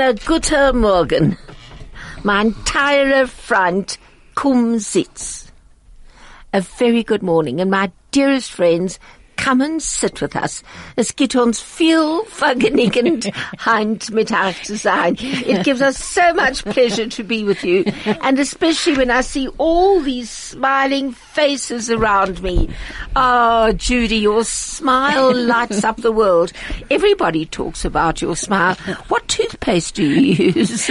ein guter Morgen. Mein teurer Freund, komm sitz. A very good morning, and my dearest friends, come and sit with us. Es gibt uns viel vergnügend, Heint mit euch zu sein. It gives us so much pleasure to be with you, and especially when I see all these smiling faces around me. Oh, Judy, your smile lights up the world. Everybody talks about your smile. What toothpaste do you use?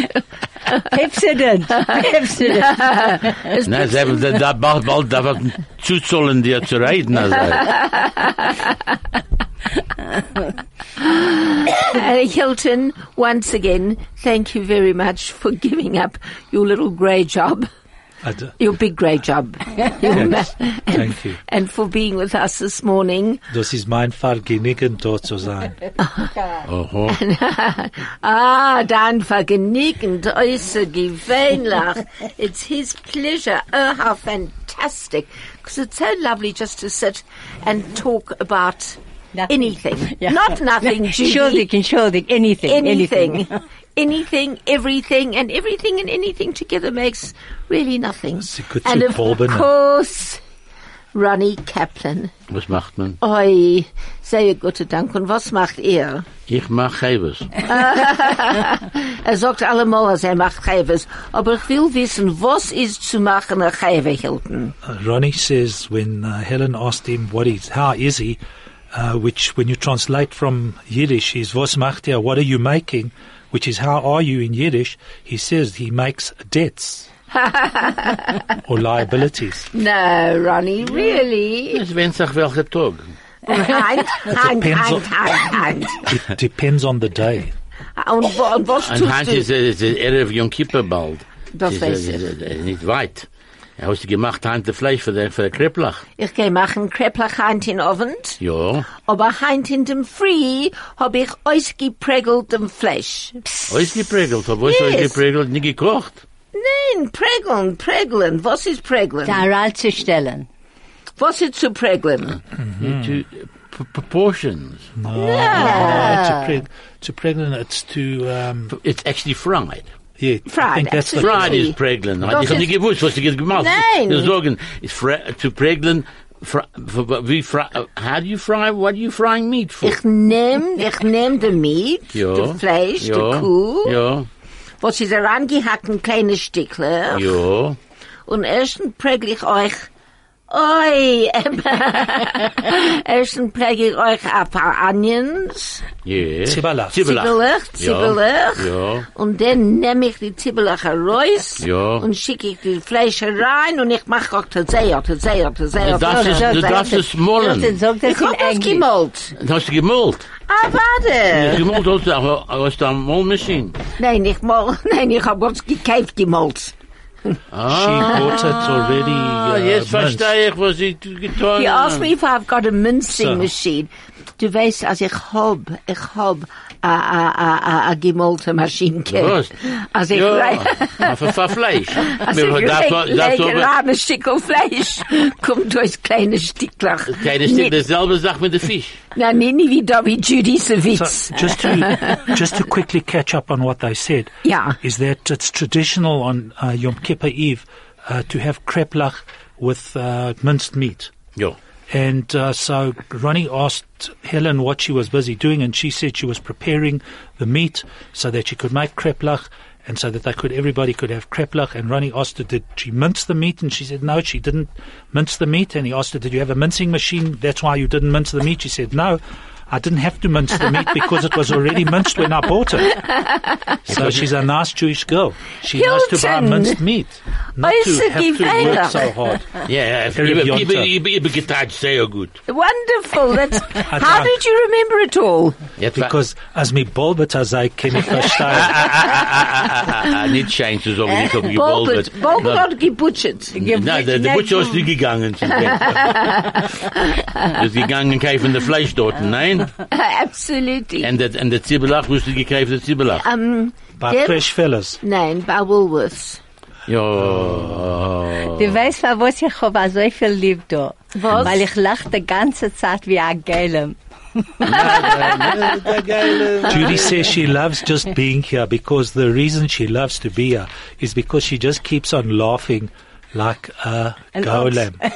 Pepsodent. Pepsodent. Na, ze hebben dat- dat bald, bald, dat wat zuzollen dir zu reden. Also. Uh, Hilton, once again, thank you very much for giving up your little grey job, I d- your big grey job. Your ma- and, Thank you. And for being with us this morning. Das ist mein Vergnügen, dort zu sein. Oho. Ah, dein Vergnügen, äußer gewöhnlich. It's his pleasure. Oh, how fantastic. Because it's so lovely just to sit and talk about Nothing. anything. Yeah. Not nothing, Judy. Schuldig, entschuldig, anything. anything. anything, everything, and everything and anything together makes really nothing. And zu of course, Ronnie Kaplan. Was macht man? Oi, sehr gute Dank. Und was macht er? Ich mach Gevers. Er sagt allemal, als er macht Gevers. Aber ich will wissen, was ist zu machen, ein Gever, Hilton? Uh, Ronnie says when uh, Helen asked him what is, how is he, uh, which when you translate from Yiddish is was macht er, what are you making, which is how are you in Yiddish, he says he makes debts or liabilities. No, Ronnie, really? Es welcher Tag. Hand, Hand, depends on- Hand, Hand. It depends on the day. Und, und was tust Hans du? ist, Erev Yom Kippur bald. Das weiß ich. nicht weit. Er hat gemacht Hand der Fleisch für der Krepplach. Ich geh machen Kreplach Hand in Oven. Ja. Aber heint in dem Free hab ich ausgeprägelt dem Fleisch. Ausgeprägelt. Aber was Yes. ausgeprägelt? Nicht gekocht. Nein, prägeln, prägeln. Was ist prägeln? Daral zu stellen. Was ist zu prägeln? To, p- proportions. No, to, preg- to pregnant, it's to, um, It's actually fried. yeah, I Fried, think that's absolutely. Fried is prägeln. Das Ich hab ist- nicht gewusst, was ich gemacht Nein. Wir sagen, ist fre- zu prägeln, fr- f- wie fry, how do you fry, what are you frying meat for? Ich nehm, ich nehm den Meat, ja. den Fleisch, ja. die Kuh, Ja. Was ist herangehackt in kleine Stückle. Ja. Und erstens prägel ich euch, oi, ähm, erstens prägel ich euch ein paar Onions, Ja. Zwiebelach. Zwiebelach. Zibbelach, Zibbelach. Ja. Und dann nehme ich die Zibbelach heraus Ja. und schicke ich die Fleisch rein und ich mache auch Tazea, Tazea, Tazea, Du darfst es, Tazea, du darfst es mollen. Sag das Ich in hab das Englisch. gemalt. Das hast du gemollt. Ah, warte. Gemollt hast du auch aus der Mollmaschine. Nein, ich mal, nein, ich hab was gekauft gemalt. she bought it already, Ah, uh, jetzt minced. verstehe ich, was ich getan He asked me habe. if I've got a mincing So. machine. Du weißt, als ich hab, ich hab a, a, a, a, a gemalte Maschine Was? gehabt. Als ich Ja, rein, für, für Fleisch. als das- leg, das- lege ein Stückchen Fleisch, kommt durch kleine Stücklach. Keine Stück, dasselbe Sache mit dem Fisch. Na, nee, nie wie da wie Judy Savitz. So just to just to quickly catch up on what they said, Yeah. is that it's traditional on uh, Yom Kippur Eve uh, to have kreplach with uh, minced meat. Ja. And uh, so Ronnie asked Helen what she was busy doing, and she said she was preparing the meat so that she could make kreplach, and so that they could everybody could have kreplach. And Ronnie asked her, did she mince the meat? And she said no, she didn't mince the meat. And he asked her, did you have a mincing machine? That's why you didn't mince the meat. She said no. I didn't have to mince the meat because it was already minced when I bought it. So she's a nice Jewish girl. She knows to buy minced meat, not to have to work so hard. Ja, ja, ich Very ich- ich- beyond ich- ich- ich geteilt sehr gut. Wonderful. That's, how did you remember it all? Because as me bolbet sei, kann ich verstehen. Ah, Nicht schein zu sagen, ich habe gebolbert. Bolbert, Bolbert hat gebutchert. Nein, der, Butcher ist nicht gegangen. ist gegangen kaufen der Fleisch dort, nein? Absolutely. Und der, und der Zibbelach, wo ist die gekauft, der Zibbelach? Um, By der- fresh fellas. Nein, bei Woolworths. Ja. Du weißt, für was ich hab so viel lieb da? Was? Weil ich lach die ganze Zeit wie ein Gelem. Judy says she loves just being here because the reason she loves to be here is because she just keeps on laughing like a An golem. no,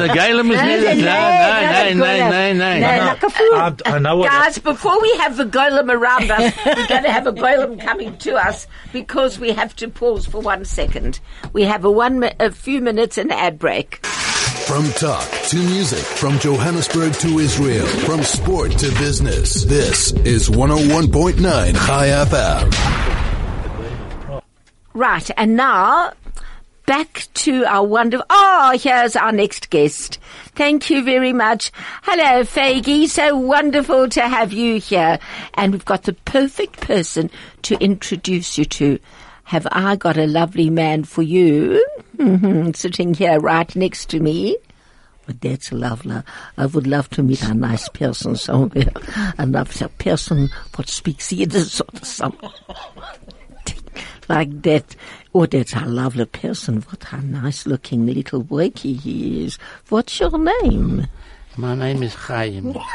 the golem is nicht, nein, nein, no, no, nein, No, nein. like a fool. I, I know what. Guys, before we have the golem around us, we're going to have a golem coming to us because we have to pause for one second. We have a one, a few minutes an ad break. From talk to music, from Johannesburg to Israel, from sport to business. This is 101.9 High FM. Right, and now back to our wonderful. Oh, here's our next guest. Thank you very much. Hello, Faggy. So wonderful to have you here. And we've got the perfect person to introduce you to. Have I got a lovely man for you? Sitting here right next to me. But that's lovely. I would love to meet a nice person somewhere. A nice person what speaks Yiddish or something like that. Oh, that's a lovely person. What a nice looking little wakey he is. What's your name? My name is Chaim.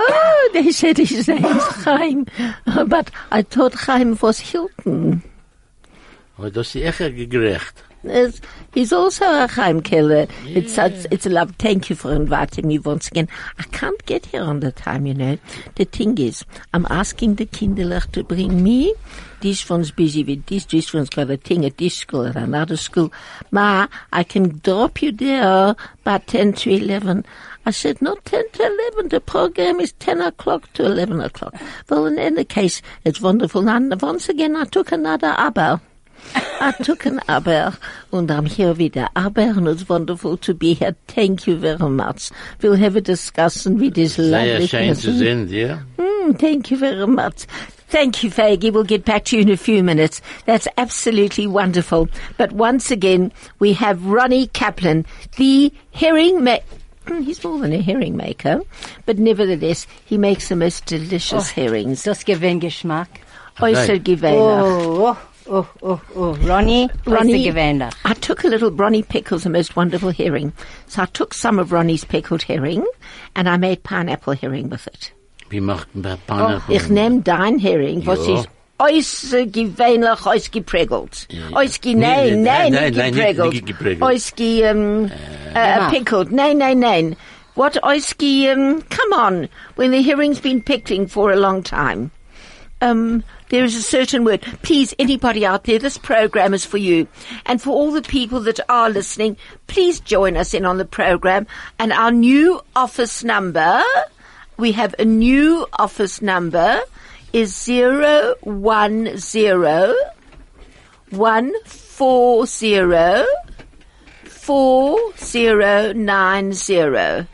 Oh, they said his name's Chaim. Uh, But I thought Chaim was Hilton. Aber das ist echt gerecht. Yes, he's also a Chaim Keller. It's such, it's a love. Thank you for inviting me once again. I can't get here on the time, you know. The thing is, I'm asking the Kinderlach to bring me. This one's busy with this. This one's got a thing at this school, at another school. Ma, I can drop you there by 10 to 11. I said, not 10 to 11. The program is 10 o'clock to 11 o'clock. Well, in any case, it's wonderful. And once again, I took another aber. I took an aber and I'm here with the aber and it's wonderful to be here. Thank you very much. We'll have a discussion with this Sehr lovely zu person. sehen. Mm, thank you very much. Thank you, Faggy. We'll get back to you in a few minutes. That's absolutely wonderful. But once again, we have Ronnie Kaplan, the herring ma- He's more than a herring maker, but nevertheless, he makes the most delicious oh. herrings. Das gewinnt Geschmack. Oyster Givela. Oh, oh, oh, oh, oh. Ronnie, Ronnie, Ronnie. I took a little Ronnie pickles, the most wonderful herring. So I took some of Ronnie's pickled herring, and I made pineapple herring with it. Wie macht man Pineapple? Ich nehm dein Herring, was Ja. ist ausgewöhnlich ausgeprägelt. Ausge, nein, nein, nein, nein, nicht geprägelt. Ausge, ähm, äh, pickled. Nein, nein, nein. What ausge, um, come on, when the herring's been pickling for a long time. Um, there is a certain word. Please, anybody out there, this program is for you. And for all the people that are listening, please join us in on the program. And our new office number, we have a new office number, is zero one zero one four zero four zero nine zero.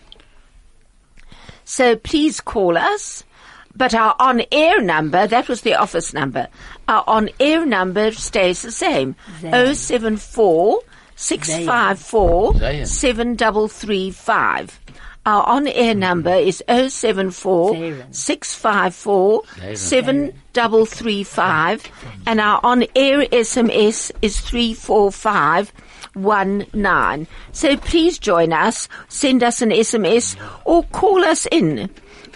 So please call us. But our on-air number, that was the office number. Our on-air number stays the same. Zero. 074 654 7335. Our on-air number is 074 Zero. 654 7335 and our on-air SMS is 34519. So please join us, send us an SMS or call us in.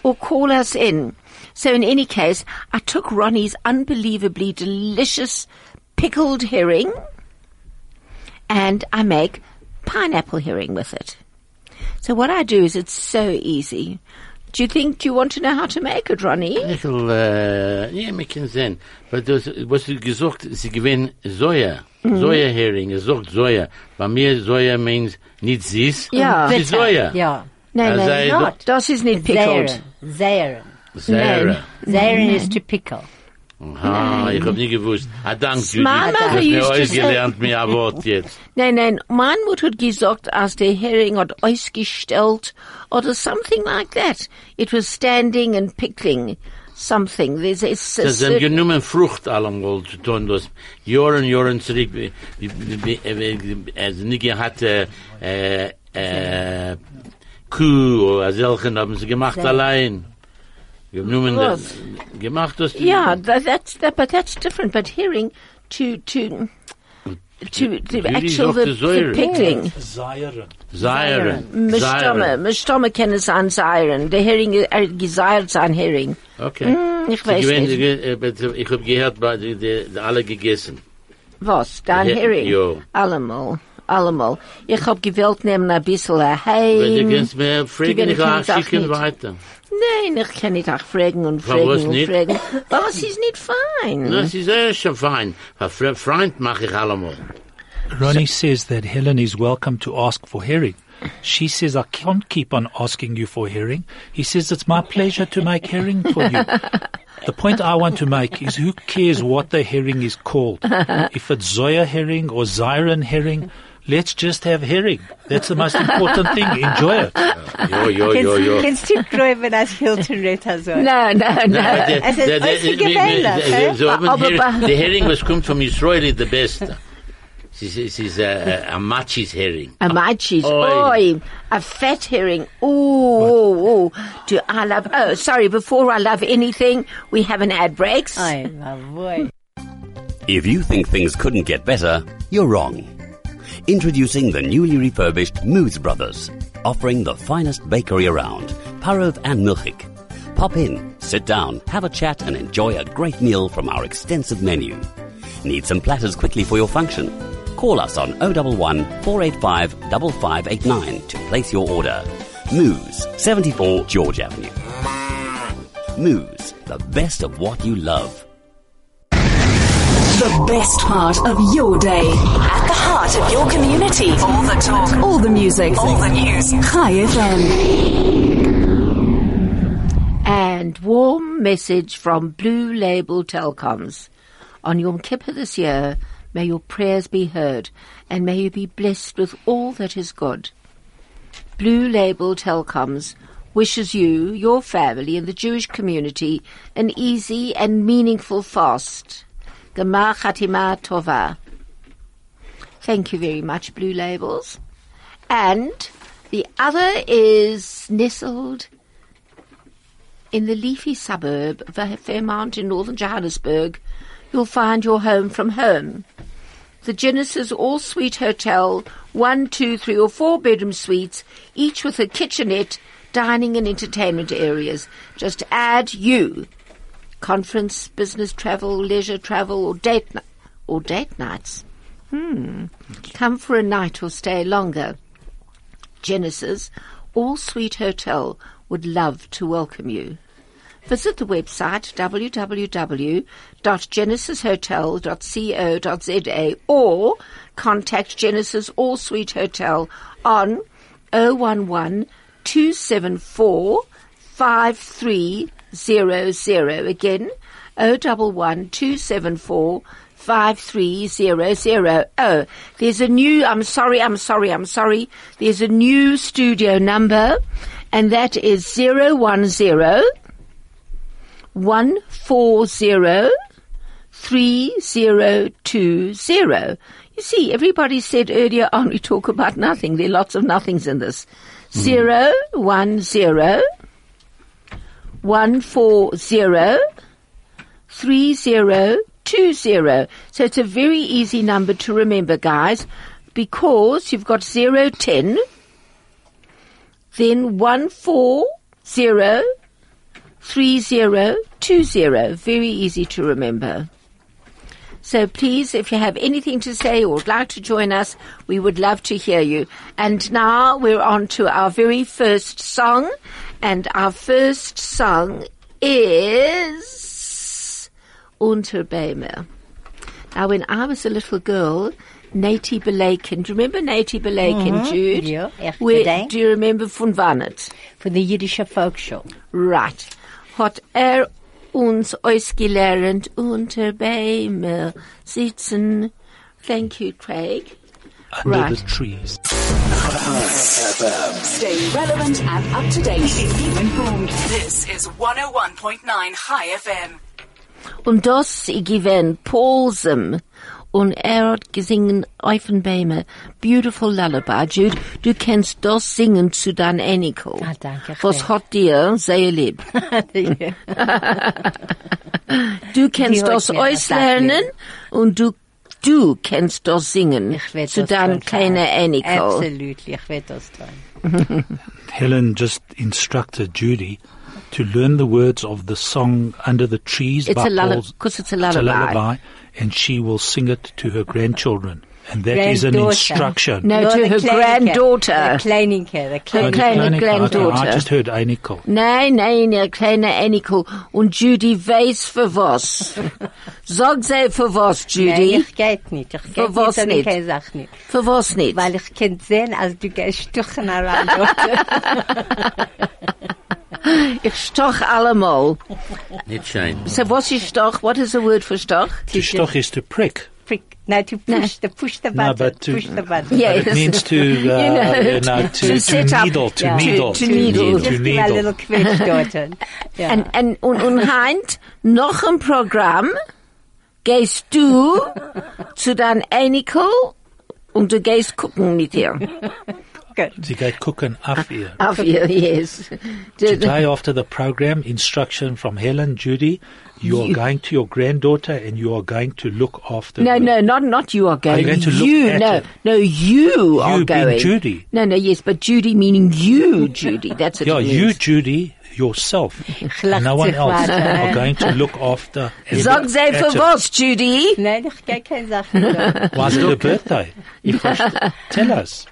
Or call us in. So in any case, I took Ronnie's unbelievably delicious pickled herring and I make pineapple herring with it. So what I do is it's so easy. Do you think, do you want to know how to make it, Ronnie? Ich will, äh, ja, wir können sehen. Aber du, hast- was du gesagt, sie gewinnen Soja. Mhm. Soja-Hering, er sagt Soja. Bei mir Soja means nicht süß. Ja. Sie Soja. Ja. Nein, Also, nein, du- not. Das ist nicht pickled. Zeren. Säure. Zeren is to pickle. Aha, ich hab nie gewusst. Ah, dank, Judy. Mama Du hast mir euch gelernt, mir ein Wort jetzt. Nein, nein, mein Mutter hat gesagt, als der Hering hat ausgestellt oder something like that. It was standing and pickling something. There's a, Sie sind genommen Frucht allemal zu tun, das Jahren, Jahren zurück, also nicht gehabt, äh, äh, äh, Kuh oder solchen haben sie gemacht allein. Genommen, Was? gemacht das. Yeah, that, that's that, but that's different. But hearing to to to the actual the, die the pickling. Zayeren. Zeiren. Mistomme, Mistomme kennen sein Seiren. Der Hering, eh, er geseilt sein Hering. Okay. Mm, ich weiß gewinn- nicht. ge- bitte, eh, eh, Ich hab gehört, bei die, die, die alle gegessen. Was? Dein He- Hering? jo. Allemal. Allemal. Ich hab gewählt nehmen ein bisschen ein Weil du Heim. kannst mir fragen, ich ich auch nicht sag schicken nicht. weiter. Nein, ich kann nicht auch fragen und fragen was und nicht? fragen. Was ist nicht fein? Das ist eh schon fein. Für Freund mache ich allemal. Ronnie says that Helen is welcome to ask for herring. She says, I can't keep on asking you for herring. He says, it's my pleasure to make herring for you. the point I want to make is who cares what the herring is called? if it's Zoya herring or Zyron herring, let's just have herring. That's the most important thing. Enjoy it. Jo, jo, jo, jo. Kennst du träumen als Hilton Ritter so? No, no, no. Der- Es ist der- der- gewählt, der- hä? so haben Aber Her- bei- Der Hering, was kommt vom Israel, ist der Beste. Es ist, es ist äh, äh, ein Machis Hering. A machis. Oi. Oi. A fat herring. Ooh, ooh, ooh. Do I love, oh, sorry, before I love anything, we have an ad breaks. Ay, boy. If you think things couldn't get better, you're wrong. Introducing the newly refurbished Moose Brothers, offering the finest bakery around, Parov and Milchik. Pop in, sit down, have a chat and enjoy a great meal from our extensive menu. Need some platters quickly for your function? Call us on 011 485 5589 to place your order. Moose, 74 George Avenue. Moose, the best of what you love. The best part of your day. At the heart of your community. All the talk. All the music. All the news. High FM. And warm message from Blue Label Telecoms. On Yom Kippur this year, may your prayers be heard, and may you be blessed with all that is good. Blue Label Telecoms wishes you, your family, and the Jewish community an easy and meaningful fast. Gemar Chatima Tova. Thank you very much, Blue Labels. And the other is nestled in the leafy suburb of Fairmount in northern Johannesburg, you'll find your home from home. The Genesis All Suite Hotel, one, two, three, or four bedroom suites, each with a kitchenette, dining and entertainment areas. Just add you. Conference, business travel, leisure travel, or date or date nights. Hmm. Come for a night or stay longer. Genesis All Suite Hotel would love to welcome you. Visit the website www.genesishotel.co.za or contact Genesis All Suite Hotel on 011 274 5300. Again, 011 274 5300. Oh, there's a new, I'm sorry, I'm sorry, I'm sorry. There's a new studio number and that is 010 140 3020. You see, everybody said earlier on we talk about nothing. There are lots of nothings in this. Hmm. Zero one zero one four zero three zero two zero. So it's a very easy number to remember, guys, because you've got zero ten, then one four zero three zero two zero. Very easy to remember. So please, if you have anything to say or would like to join us, we would love to hear you. And now we're on to our very first song. And our first song is Unterbäume. Now when I was a little girl, Nati Belaken, do you remember Nati Belaken, Jude? Ja, echt Where, do you remember von Wannet? the die folk show. Right. Hat er uns ausgelernt unter Bäume sitzen. Thank you, Craig. Under Right. the trees. Stay relevant and up to date. Keep you informed. This is 101.9 High FM. Und das gewinn Paulsum. Und er hat gesungen Eifenbäume. Beautiful Lullaby. Jude, du kennst das singen zu dein Enkel. Ah, danke, Was Craig. hat dir sehr lieb? Du Die kennst hat das mir das auslernen und du du kennst das singen zu deinem kleinen Frau. Absolutely, ich werde das tun. Helen just instructed Judy to learn the words of the song Under the Trees It's by a lullaby, Paul's- because it's a It's a lullaby. lullaby, and she will sing it to her grandchildren. And that is an instruction. No, to her Kleinike, granddaughter. The Kleinike, the Her Kleinike. kleine Kleine- granddaughter. Oh, oh, I just heard Einiko. Nein, nein, ihr kleiner Aniko. Und Judy weiß für was. Sag sie für was, Judy. Nein, ich geht nicht. Ich geht was nicht, nicht? keine Sache nicht. Für was nicht? Weil ich kann sehen, als du gehst stuchen heran. Ich stoch allemal. Nicht schön. So was ist stoch? What is the word for stoch? To stoch is to prick. Prick. No, to push, to push the No, button. but to- push the button. Yes. It means to, uh, you know, to, to to, set up- needle, to yeah. needle. To- to needle. To Just give a needle. little quetch dort. Ja. Und, und, und, Heint, noch ein Programm, gehst du zu deinem Aniko und du gehst gucken mit ihr. Good. Sie geht gucken auf ihr. Auf ihr, yes. Today after the program, instruction from Helen, Judy, you are going to your granddaughter and you are going to look after No, her. no, not not you are going. you going to look you, at no, her? no, you, are being going. Judy. No, no, yes, but Judy meaning you, Judy. That's what Yeah, it you. Judy, yourself, no one else are going to look after. and Sag look sie für was, Judy? Nein, ich gehe keine Sache dort. Was her birthday? Tell us.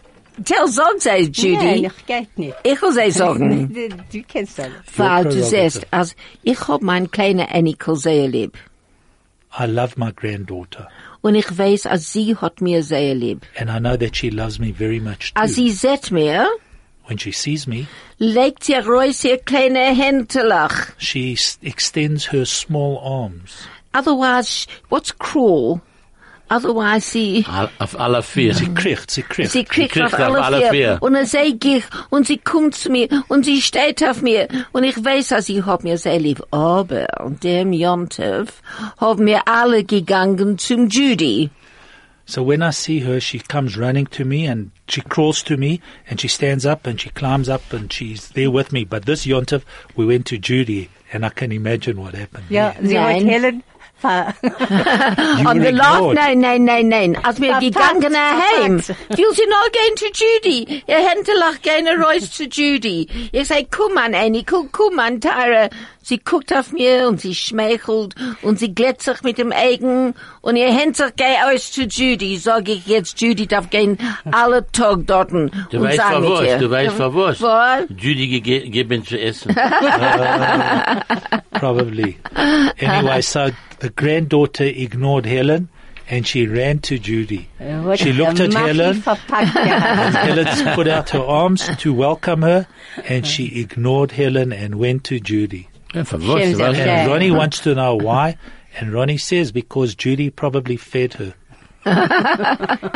Tell sag sie, Nein, Judy. ich gehe nicht. Ich will sie sagen. Du, du kennst das. Weil du prerogative. sagst, als ich hab mein kleiner Aniko sehr lieb. I love my granddaughter, Und ich weiß, als sie hat mir sehr lieb. and I know that she loves me very much too. Als sie sieht mir, when she sees me, legt sie raus ihr kleine Händelach. she extends her small arms. Otherwise, what's cruel? Otherwise, sie, Al- Auf alle vier. Sie kriegt, sie kriegt. sie kriegt kriegt auf auf alle, alle vier. vier. Und dann sag ich, und sie kommt zu mir, und sie steht auf mir, und ich weiß, dass sie hat mir sehr lieb. Aber, an dem Jontef, haben wir alle gegangen zum Judy. So when I see her, she comes running to me and she crawls to me and she stands up and she climbs up and she's there with me. But this Yontif, we went to Judy and I can imagine what happened. Ja, there. sie hat Nein. Helen ver... You On the last, ignored. nein, nein, nein, nein. Als wir Verpackt, gegangen heim, verpackt. will sie noch gehen zu Judy. Ihr Händelach gehen raus zu Judy. Ich sag, komm an, Annie, komm, komm an, Tyra. Sie guckt auf mir und sie schmeichelt und sie glätzt mit dem Augen und ihr Händelach geh aus zu Judy. Sag ich jetzt, Judy darf gehen alle Tag dorten Du und weißt sein für mit was, ihr. du weißt für was. Was? Judy gege- geben zu essen. Probably. anyway, so the granddaughter ignored Helen and she ran to Judy. What She looked at Helen. verpackt gehabt. Helen put out her arms to welcome her and she ignored Helen and went to Judy. Ja, für was, Schön, And. Ronnie wants to know why, and Ronnie says because Judy probably fed her.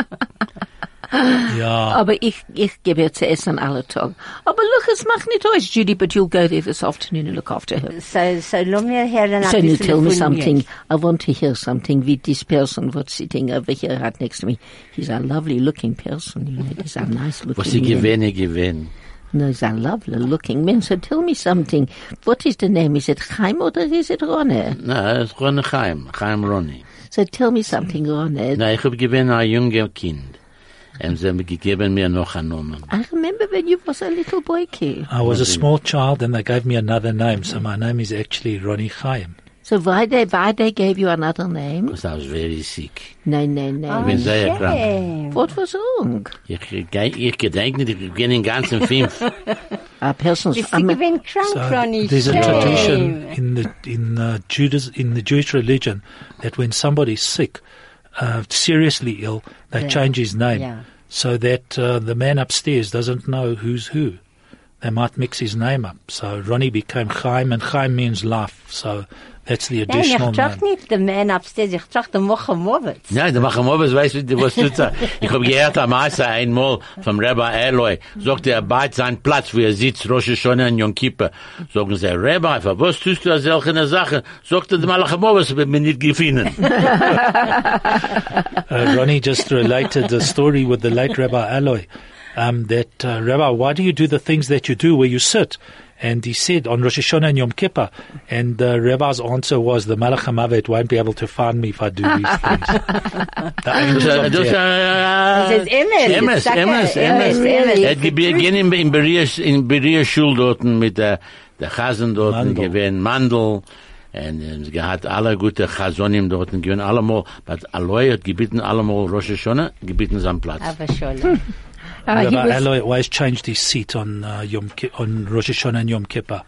yeah. Oh, Aber ich, ich gebe ihr zu essen alle Tag. Aber oh, look, es macht nicht aus, Judy, but you'll go there this afternoon and look after her. So, so, lass mir hören So ein you bisschen tell me something. mir. I want to hear something with this person what's sitting over here right next to me. He's a lovely looking person. You know, he's a nice looking Was sie man. gewinne, gewinne. No, he's a lovely looking man. So tell me something. What is the name? Is it Chaim or is it Ronne? Na, es ist Ronny Chaim, Chaim Ronny. So tell me something, Ronne. Na, ich hab gewinne ein junger Kind. Und sie haben gegeben mir noch einen Namen. I remember when you was a little boy kid. I was a small child and they gave me another name, so my name is actually Ronnie Chaim. So why they, why they gave you another name? Because I was very sick. No, no, no. Ich bin sehr krank. Shame. What was wrong? Ich, ich, ich gedenke nicht, ich bin in ganzen fünf. A person's, Bist I'm du a- gewinn krank, So Ronny? there's a tradition in the in uh, Judas in the Jewish religion that when somebody's sick, uh, seriously ill, they Yeah. change his name Yeah. so that uh, the man upstairs doesn't know who's who. They might mix his name up. So Ronnie became Chaim, and Chaim means life. So that's the Nein, ich nicht Man upstairs, ich trage den. Nein, machen wir was, was du sagst. Ich hab gehört am einmal vom Rabbi Eloy, sagt er, seinem Platz, wo er sitzt, Rosh Hashanah und Yom Kippur. Sagen sie, Rabbi, für was tust du solche Sachen? Sagt er, die Malachamowes, wird mir nicht gefunden. Uh, Ronnie just related the story with the late Rabbi Aloy. Um, that uh, Rabbi, why do you do the things that you do where you sit? And he said on Rosh Hashanah and Yom Kippur, and the rabbi's answer was, the Malach HaMavet won't be able to find me if I do these things. the angels Das, of death. Das ist Emes, Emes, ich sag ja, Emes. Er hat gehen in, in Beria, in Beria Schul dort mit der, der Chasen dort Mandel. gewesen, Mandel. Und es hat alle gute Chasonim dort gewesen, allemal, but Aloy hat gebeten allemal Rosh Hashanah, gebeten seinen Platz. Aber schon. Uh, he Rabbi was, Eloi always changed his seat on uh, Yom Ki- on Rosh Hashanah and Yom Kippur,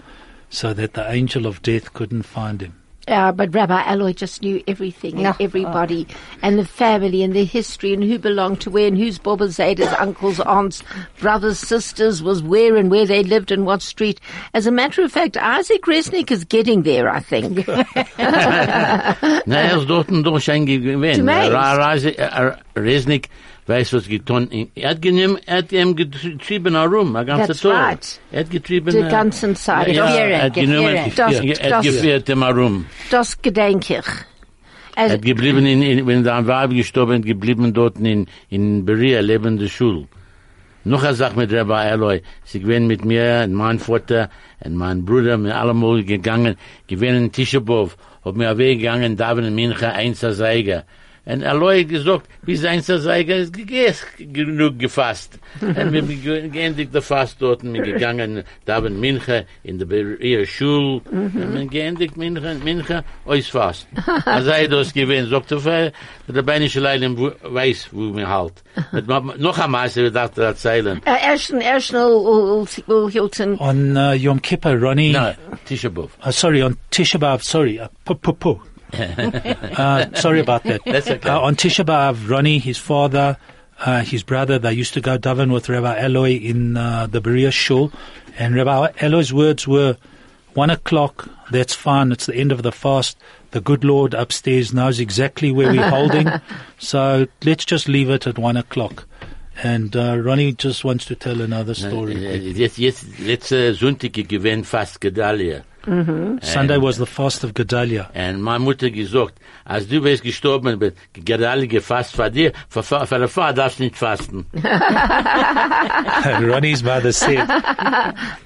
so that the angel of death couldn't find him. uh, but Rabbi Alloy just knew everything and No. everybody and the family and the history and who belonged to where and whose Boba Zeta's uncles, aunts, brothers, sisters was where and where they lived and what street. As a matter of fact, Isaac Resnick is getting there, I think. Dort und durch Resnick weiß, was getan. Er hat genommen, er hat ihm getrieben herum, ein ganzer That's Tag. right. Er hat getrieben. Die äh, ganzen Zeit. Ja, Geführt, er hat genommen. Das- er hat geführt ihm herum. Das gedenke ich. Er hat geblieben, in, in, wenn der Weib gestorben geblieben dort in, in Beria, lebende Schule. Noch eine Sache mit Rabbi Eloi. Sie gewesen mit mir, und mein Vater, und mein Bruder, mit allemal gegangen, gewesen in Tischebov, hab mir weggegangen, da in Mincha, einser Seiger. Und Eloi hat gesagt, bis einser Seiger ist gegessen, genug gefasst. und wir haben geendigt der Fast dort, und wir gegangen, da in Mincha, in der Beria Schule, und wir geendigt Mincha, Mincha, euch fast. Als er das gewesen, sagt er, der Beinische Leilin weiß, wo mir halt. Mit ma- Noch einmal, sie dachte, er Ashton, uh, uh, Hilton. On uh, Yom Kippur, Ronnie. No, Tisha B'Av. Uh, sorry, on Tisha B'Av, sorry, uh, pu- pu- pu. uh, sorry about that. That's okay. Uh, on Tisha B'Av, Ronnie, his father, uh, his brother, they used to go daven with Rabbi Eloi in uh, the Beria Shul, and Rabbi Eloi's words were, one o'clock, that's fine, it's the end of the fast, the good Lord upstairs knows exactly where we're holding, so let's just leave it at one o'clock. And uh, Ronnie just wants to tell another story. Jetzt, jetzt, letzte Sonntag gewesen fast Gedalia. Mm-hmm. Sunday was the fast of Gedalia. Und meine Mutter gesagt, als du bist gestorben, wird Gedalia gefasst für dir, für, für, für die Frau darfst du nicht fasten. Ronnie's mother said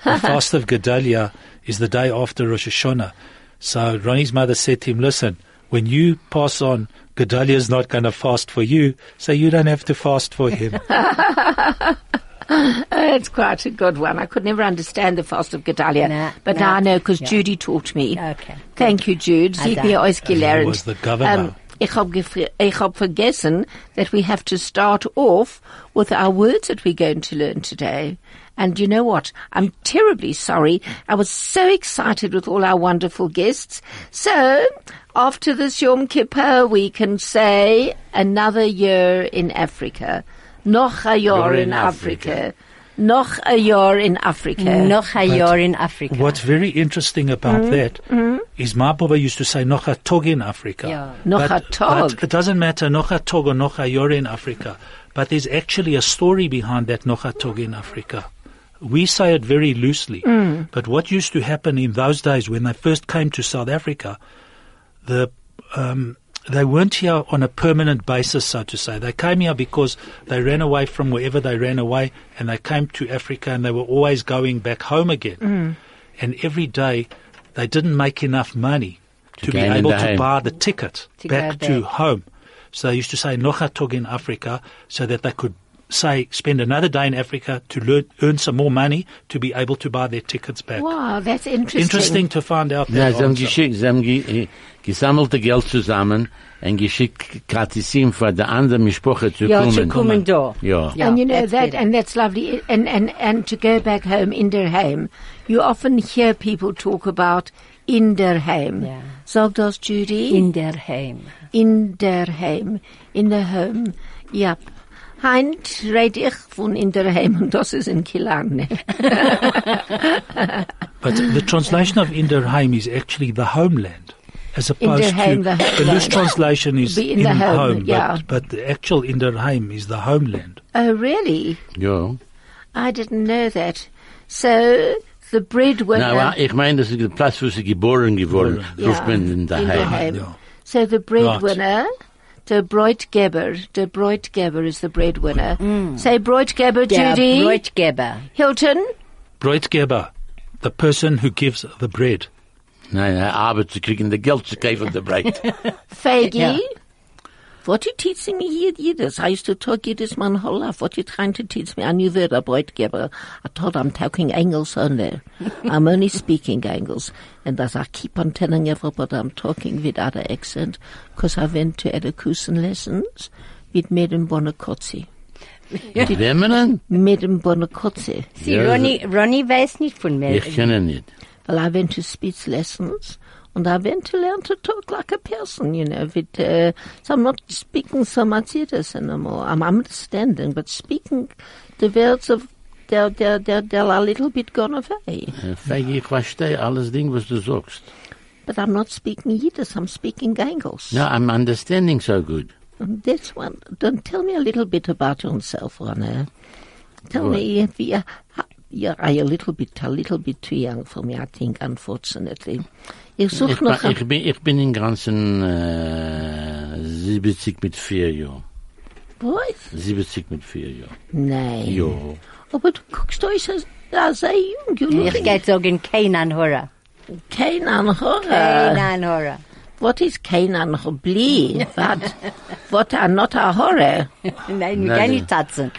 the fast of Gedalia is the day after Rosh Hashanah. So Ronnie's mother said to him, listen, when you pass on, Gedalia is not going to fast for you, so you don't have to fast for him. It's quite a good one. I could never understand the fast of Gedalia, Nah, but nah. now I know because Yeah. Judy taught me. Okay. Thank you, Jude. Sie hat Ada. mir alles gelernt. was the governor. ich habe ich vergessen that we have to start off with our words that we're going to learn today. And you know what? I'm terribly sorry. I was so excited with all our wonderful guests. So, after this Yom Kippur, we can say another year in Africa. Noch a Jahr in Africa. Noch a Jahr in Africa. Noch ein Jahr in Africa. What's very interesting about mm-hmm. that mm-hmm. is my Baba used to say noch a tog in Africa. Yeah. Noch But- a tog. but It doesn't matter noch a tog or noch a yor in Africa. But there's actually a story behind that noch a tog in Africa. We say it very loosely. Mm. But what used to happen in those days when they first came to South Africa, the um, they weren't here on a permanent basis, so to say. They came here because they ran away from wherever they ran away, and they came to Africa, and they were always going back home again. Mm. And every day, they didn't make enough money to, be able to home. buy the ticket To back go to home. So they used to say Nochatog in Africa, so that they could say spend another day in Africa to learn, earn some more money to be able to buy their tickets back. Wow, that's interesting. Interesting to find out Ja, that sie haben answer. geschickt, sie haben ge, eh, gesammelte Geld zusammen und geschickt Kartisim für die andere Mischproche zu Ja, kommen. zu kommen da. Ja. Ja, and you know that's that, it. and that's lovely. And, and, and to go back home in der Heim, you often hear people talk about in der Heim. Yeah. Sag das, Judy? In der Heim. in der Heim. In der Home. Ja. Heint red ich von in der Heim und das ist in Killarney. But the translation of Inderheim is actually the homeland. As opposed Inderheim, to the the loose homeland. translation is Be in in, the home, home, yeah. but, but the actual Inderheim is the homeland. Oh, really? Ja. I didn't know that. So, the breadwinner... Na, aber ich meine, das ist der Platz, wo sie geboren geworden, Ja, ruft man in in daheim. daheim. Ja. So the breadwinner, the Breutgeber, the Breutgeber is the breadwinner. Mm. Say Breutgeber, Der Judy. Brotgeber. Hilton, Breutgeber. the person who gives the bread. Nein, nein, Arbeit zu kriegen, the Geld zu kaufen, the Breit. Faggy, Yeah. What you teaching me here, Yiddish? I used to talk Yiddish my whole life. What you trying to teach me? I knew that a Breitgeber. I told I'm talking English only. I'm only speaking English. And as I keep on telling everybody I'm talking with other accent, because I went to education lessons with Madame Bonacozzi. Wemmenen? Madam Bonacozzi. Sie, Ja, Ronny, Ronny weiß nicht von mir. Ich kenne nicht. Well, I went to speech lessons and I went to learn to talk like a person, you know. With, uh, so I'm not speaking so much Yiddish anymore. I'm understanding, but speaking the words of they're, they're, they're, they're a little bit gone away. Äh, Feige, ich verstehe alles Ding, was du sagst. But I'm not speaking Yiddish, I'm speaking English. No, I'm understanding so good. And that's one. Don't tell me a little bit about yourself, Ronnie. Tell What? me if you, you're a little bit, a little bit too young for me, I think, unfortunately. Ich such Ich, noch bin- ich, bin, ich bin im Ganzen äh, 70 mit 4 Jahren. Was? 70 mit 4 Jahren. Nein. Ja. Aber du guckst euch so da sehr jung. Du Ich geht sagen, kein Anhörer. kein Anhörer. Kein Anhörer. What is kein Anhörer? Blee. What? What are not a horror? Nein, wir gehen nicht tatzen.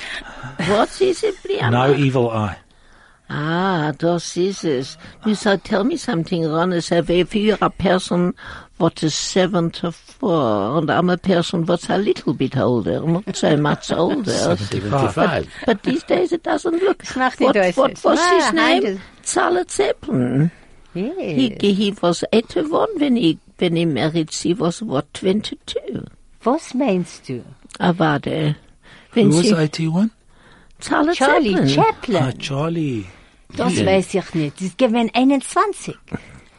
What is it, Blee? No evil eye. Ah, das ist es. You so tell me something, Ron. So if you're a person what is 74 and I'm a person what's a little bit older, not so much older. 75. But these days it doesn't look. macht nicht What, aus. what was Ah, his name? Heide. Charles Zeppelin. He, Yes. he was 81 when he, when he married. She was, what, 22? Was meinst du? Ah, warte. Who was sie, 81? Charlie Charlie Chaplin. Ah, Charlie. Das weiß ich nicht. Sie gewinnen 21.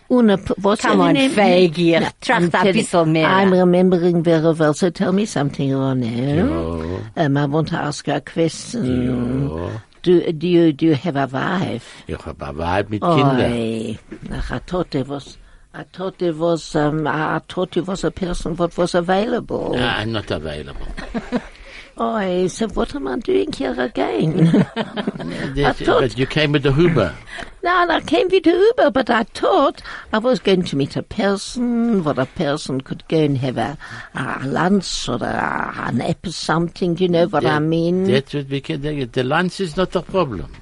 Ohne, P- what's Come her on, name? Tracht I'm ein bisschen mehr. I'm remembering very well, so tell me something, Ronnie. Um, I want to ask you a question. Do, do you, do you have a wife? Ich hab eine Weib mit Kindern. Ach, I thought there was, I thought there was, um, I I thought there was a person what was available. Ah, I'm not available. Oi, so what am I doing here again? That- thought- but you came with the Uber. no, I came with the Uber, but I thought I was going to meet a person, what a person could go and have a, a lunch or a, a nap or something, you know what I mean? That's what we can do. The lunch is not a problem.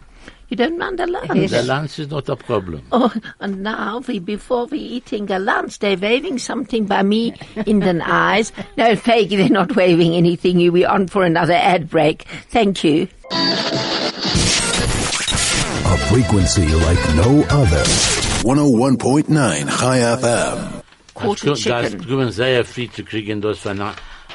You don't mind a lunch? The lunch is not a problem. Oh, and now we, before we eating a lunch, they're waving something by me in the eyes. No, fake, they're not waving anything. You, we're on for another ad break. Thank you. A frequency like no other. 101.9 High FM. Quarter Das chicken. sehr viel zu kriegen, das von,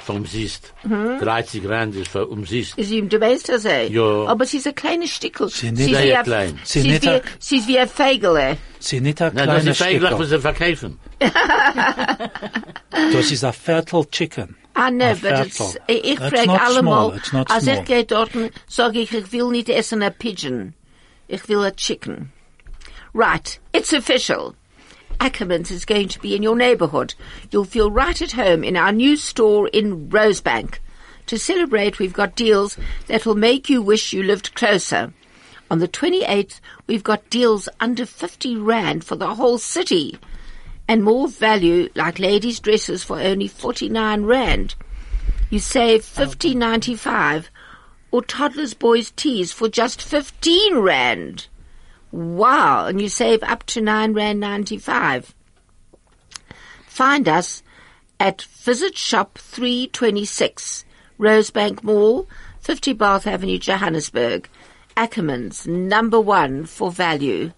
vom Siest. 30 Rand ist für umsiest. Ist ihm, du weißt das, eh? Ja. Aber sie ist ein kleines Stickel. Sie Sie nicht ist sehr klein. Sie Sie ist nicht wie, ein- sie ist wie ein Fegel, eh? Sie nicht ein Nein, das kleiner ist eigentlich, was Stückel. sie verkaufen. Das ist a fertile chicken. I know, A but it's, fertile. ich ich It's frage not allemal, small, it's not als ich small. gehe dort, sage ich, ich will nicht essen a pigeon. Ich will a chicken. Right, it's official. Ackermans is going to be in your neighbourhood. You'll feel right at home in our new store in Rosebank. To celebrate, we've got deals that will make you wish you lived closer. On the 28th, we've got deals under 50 Rand for the whole city. And more value, like ladies' dresses for only 49 Rand. You save 15.95 or toddlers' boys' tees for just 15 Rand. Wow, and you save up to 9 Rand 95. Find us at Visit Shop 326, Rosebank Mall, 50 Bath Avenue, Johannesburg. Ackermans, number one for value.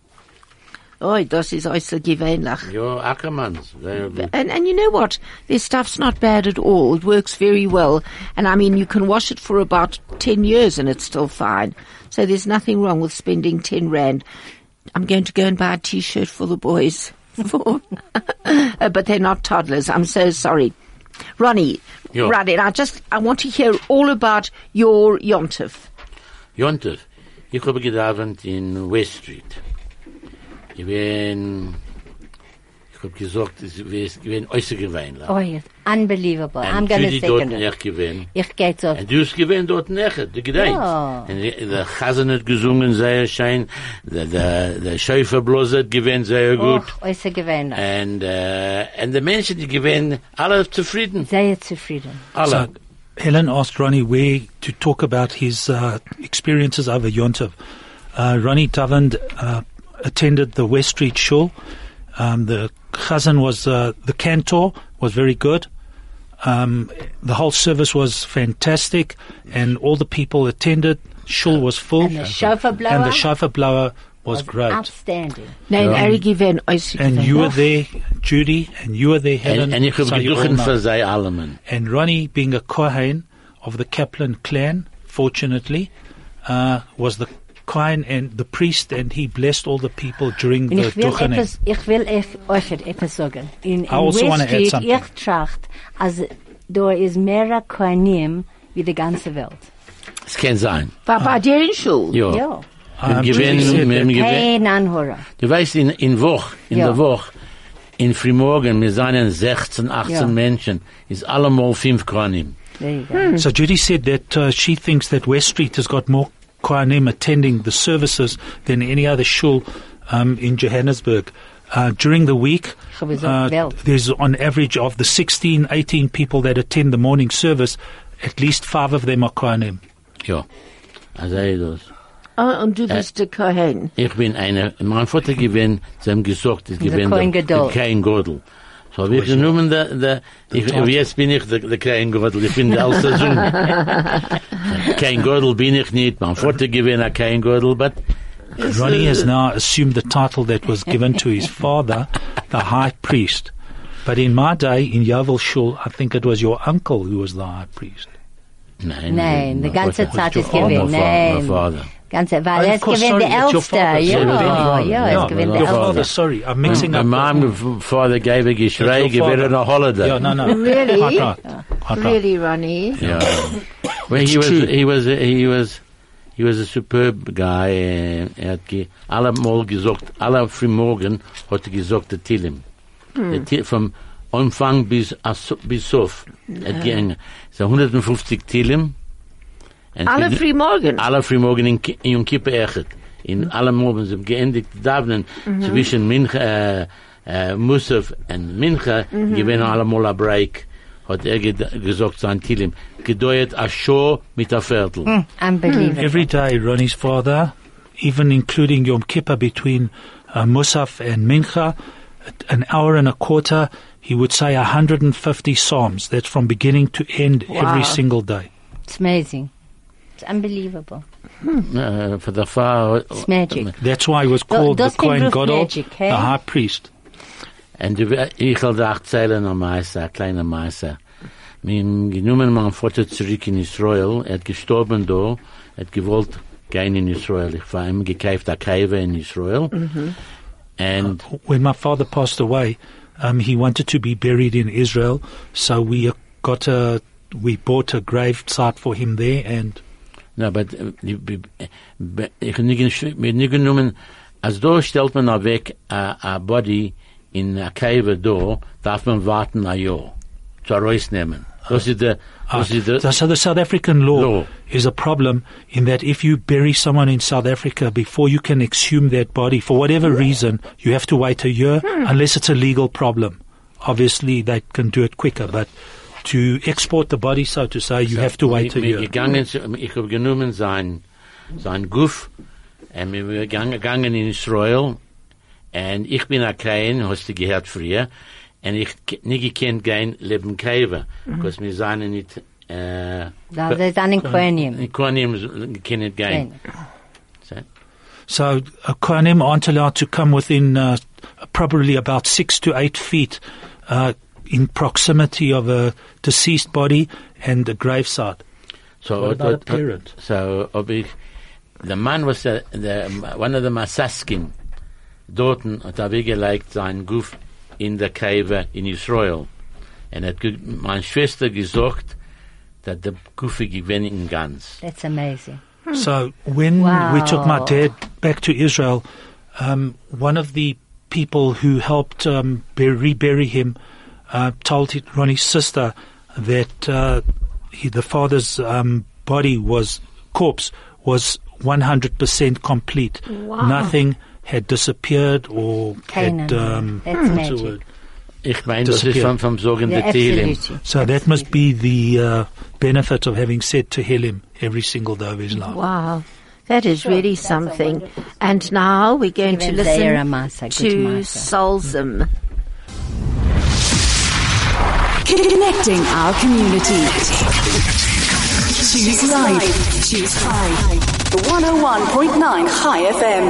Oh, das ist äußerst gewöhnlich. Ja, Ackermans. Sehr. And, and you know what? Their stuff's not bad at all. It works very well. And I mean, you can wash it for about 10 years and it's still fine. So there's nothing wrong with spending 10 rand. I'm going to go and buy a t-shirt for the boys. For, but they're not toddlers. I'm so sorry. Ronnie. Ronnie, I just, I want to hear all about your Yontif. Jontef, ich habe gedauert in West Street. Ich bin, ich hab gesagt, es ist gewesen äußerst gewöhnlich. Oh, it's unbelievable. I'm going to Judy dort second it. nicht gewesen. Ich gehe so. Und du hast gewesen dort nicht, du gedenkst. Ja. Und die- der Chasen hat gesungen sehr schön, der, der, der Schäuferblos hat gewesen sehr Oh, gut. äußerst gewöhnlich. Und, äh, und die Menschen, die gewesen, alle zufrieden. Sehr zufrieden. Alle. So Helen asked Ronnie where to talk about his uh, experiences over Yontov. Uh, Ronnie davened uh, attended the West Street Shul. Um, the chazan was uh, the cantor was very good. Um, the whole service was fantastic, and all the people attended. Shul was full, And the shofar blower and the shofar blower was, was great. outstanding. Nein, gewesen äußerst And you were there, Judy, and you were there, Helen. Und, und ich so you all geduchen know. für sie allemen. And Ronnie, being a Kohen of the Kaplan clan, fortunately, uh, was the Kohen and the priest, and he blessed all the people during the ich will Duchening. etwas, ich will euch, euch etwas sagen. In, in also West wanna add Street, something. ich tracht, als da ist mehr Kohanim wie die ganze Welt. Es kann sein. War bei dir in Schule? Ja. Ja. Wir Um, gewinnen- Judy said wir Kein Anhörer. Du weißt, in, in Woch, in Ja. der Woch, in Frühmorgen, wir seien 16, 18 Ja. Menschen, ist allemal fünf Kronim. There. So Judy said that uh, she thinks that West Street has got more Kohanim attending the services than any other shul um, in Johannesburg. Uh, during the week, uh, there's on average of the 16, 18 people that attend the morning service, at least five of them are Kohanim. Ja. Also, das. Oh, und du bist der Kohen. Ich bin einer, mein Vater gewinnt, sie haben gesagt, ich Der gewinnt Kohen Gadol. kein Godel. So habe ich genommen, der, der, ich, jetzt bin ich der, der kein Godel, ich bin der alte Sohn. kein Godel bin ich nicht, mein Vater gewinnt kein Godel, but Ronnie has now assumed the title that was given to his father, the high priest. But in my day, in Yeoville Shul, I think it was your uncle who was the high priest. nein. Nein, die mein ganze Vater- Zeit ist mein gewinnt. Vater- Mein Nein. Vater. Ganze, weil er of ist course, gewinnt sorry, der it's your Älteste. father, Ja, sorry, your ja, father. er ist gewinnt der Your Älteste. father, sorry, I'm mixing My up. mom, father gave a Gishrei, Your give it father. on a holiday. Yeah, no, no. Really? Quite right. Quite. Really, Ronnie? Yeah. well, he was, he was, he was, he was a superb guy. Er hat ge, allemal gesagt, alle Frühmorgen hat er gesagt, der Tilim. Der Ti- vom Anfang bis, as- bis Sof. Er hat gegangen. So 150 Tilim. Und Alle für- früh morgen. alle Frühmorgen in, in Yom Kippur Echet. In mhm. alle Morgen sind geendigt Davnen mhm. zwischen Mincha, äh, äh, Musaf und Mincha, mhm. gewinnen allemal ein Break, hat er ged- gesagt sein Tilim. Gedeuert a Show mit a Viertel. Unbelievable. Every day, Ronnie's father, even including Yom Kippur between uh, Musaf and Mincha, an hour and a quarter, he would say 150 psalms. That's from beginning to end Wow. every single day. It's amazing. It's unbelievable. Äh, für der Frau. It's magic. That's why he was Tho- called the das Kohen Begriff Gadol, magic, hey? the high priest. Und du, ich will da erzählen am Meister, ein kleiner Meister. Wir haben genommen meinen Vater zurück in Israel. Er hat gestorben da. Er hat gewollt gehen in Israel. Ich war ihm gekauft, a Kaiwe in Israel. And When my father passed away, um, he wanted to be buried in Israel, so we uh, got a we bought a grave site for him there, and No, but die- die- äh, ich nicht, genommen, als da stellt man auch weg a, a Body in a Cave da, darf man warten ein Jahr, zu rausnehmen. Das ist der, ah, das ist der, So, so the South African law, Law. is a problem in that if you bury someone in South Africa before you can exhume that body, for whatever reason, you have to wait a year hmm. unless it's a legal problem. Obviously, they can do it quicker, but to export the body, so to say, you have to wait a mir year. gegangen, zu- ich habe genommen sein, sein Guff, und wir sind gegangen, gegangen in Israel, und ich bin ein Kein, hast du gehört früher, und ich k- nicht gekannt gehen, leben Kaiwe, because wir seien nicht, äh, Da, das ist an den Kohanim. ich kann nicht, gehen. So, So uh, Kohanim aren't allowed to come within uh, probably about six to eight feet uh, in proximity of a deceased body and a gravesite. So, What about what- a parent? So, ob ich, der Mann was der, der, one of the Masaskin, dorten hat er weggelegt sein Guff in der Kaiwe in Israel. Und hat ge- meine Schwester gesagt, dass der Guffe gewinnt in ganz. That's amazing. So when we took my dad back to Israel, um, one of the people who helped um, bur- rebury him uh, told he- Ronnie's sister that uh, he, the father's um, body was corpse was 100% complete. Nothing had disappeared or had. Keinen. Um, That's what's magic. word? Ich meine, das ist Disappear. vom, vom Yeah, der Tehillim. absolutely. So that must be the uh, benefit of having said to Tehillim every single day of his life. Wow. That is really something. And now we're going to Even Zaira listen to Masa. Solzim. Connecting our community. Choose life. Choose Chai. 101.9 Chai FM.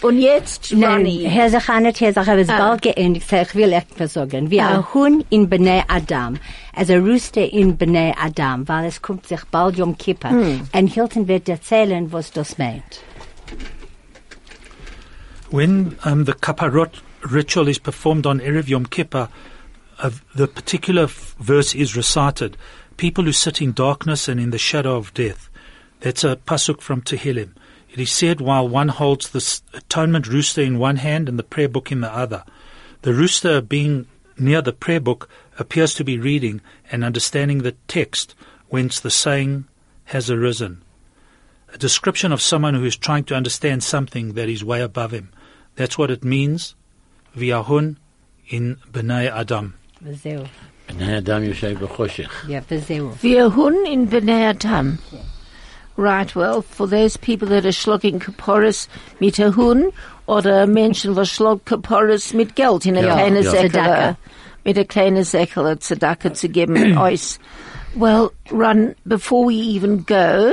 Und jetzt, Nein, Ronnie. Herr Zachanet, Herr Zach, es bald geendigt. Ich will etwas sagen. Wie Ah. ein Huhn in Bnei Adam, also ein Rooster in Bnei Adam, weil es kommt sich bald Yom Kippur. Und Hilton wird erzählen, was das meint. When um, the kaparot ritual is performed on Erev Yom Kippur, the particular f- verse is recited. People who sit in darkness and in the shadow of death. That's a pasuk from Tehillim. It is said while one holds the atonement rooster in one hand and the prayer book in the other. The rooster, being near the prayer book, appears to be reading and understanding the text whence the saying has arisen. A description of someone who is trying to understand something that is way above him. That's what it means. Viahun in Bnei Adam. וזהו. בני אדם יושב בחושך. Ja, וזהו. Wir Hun in Bnei Adam. Right, well, for those people that are schlugging Kaporis mit a Hun oder Menschen, was schlug Kaporis mit Geld in a Ja, kleine ja. Säckele, Tzedakah. mit a kleine Säckele Tzedakah zu geben euch. Well, Ron, before we even go,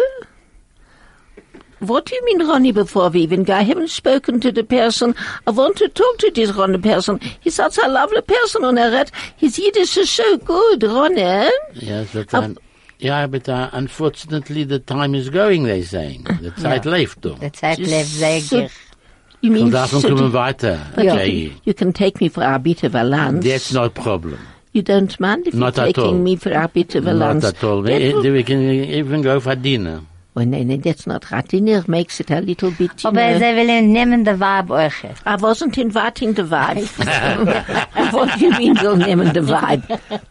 what do you mean, Ronnie, before we even go? I haven't spoken to the person. I want to talk to this Ronnie person. He's such a lovely person on a red. His Yiddish is so good, Ronnie. Ja, so time, ja, but uh, unfortunately the time is going, they're saying. The Zeit läuft doch. Der Zeit lebt sehr So- You mean so kommen weiter. but you, can, you can take me for a bit of a lunch. That's no problem. You don't mind if Not you're at all. taking me for a bit of a lunch? Not at all. That We, we can even go for dinner. No, no, that's not right. Dinner makes it a little bit. You Aber know, sie wollen nehmen den Vibe euch. I wasn't inviting the vibe. what do you mean we'll name the vibe?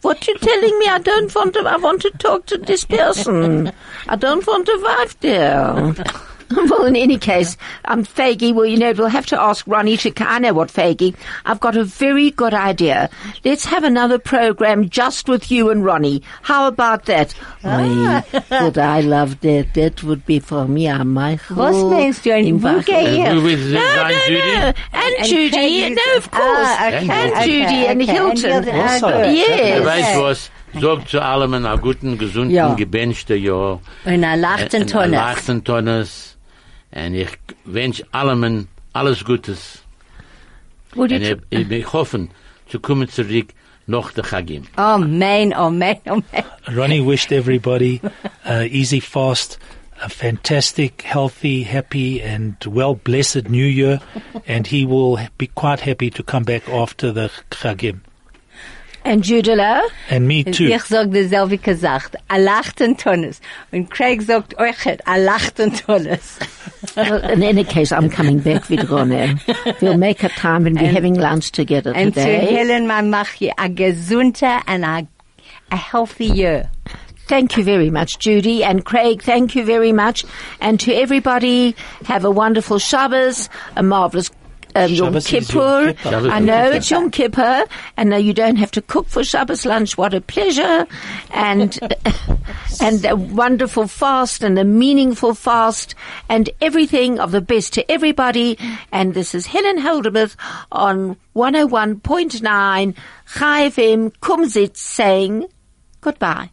What you telling me? I don't want to, I want to talk to this person. I don't want a vibe there. Well, in any case, um, Faggy, well, you know, we'll have to ask Ronnie to, I know what, Faggy. I've got a very good idea. Let's have another program just with you and Ronnie. How about that? Oi, would I love that? That would be for me, Michael. Was meinst du? Ein Im Buge Uh, hier? with no, Sein no, Judy? no. And, And Judy, Craig no, of is- course. Ah, okay, and okay, Judy and okay. Hilton. And Hilton, ah, Also, good. Yes. Du weißt was? Sag zu allem einen guten, gesunden, Ja. gebenchten Jahr. Und er lacht in Tonne. Lachten Tonnes. Und ich wünsche allem alles Gutes. Would Und you ich, ich hoffe, zu kommen zurück nach der Chagim. Oh man, oh man, oh man. Ronnie wished everybody uh, easy fast, a fantastic, healthy, happy, and well blessed New Year, and he will be quite happy to come back after the Chagim. And Judela? And me too. Ich sag dasselbe gesagt. Er lacht in Tonnes. Und Craig sagt euch, er lacht in Tonnes. well, in any case, I'm coming back with Ronnie. We'll make a time and we're having lunch together Und zu today. Helen, man macht hier a gesunde and a, a healthy year. Thank you very much, Judy and Craig. Thank you very much. And to everybody, have a wonderful Shabbos, a marvelous um, Yom Shabbos is Yom Kippur. Kippur. Shabbos I know Yom it's Yom Kippur, and now you don't have to cook for Shabbos lunch. What a pleasure, and and a wonderful fast and a meaningful fast, and everything of the best to everybody. And this is Helen Heldermuth on 101.9 Chai FM Kumzits saying goodbye.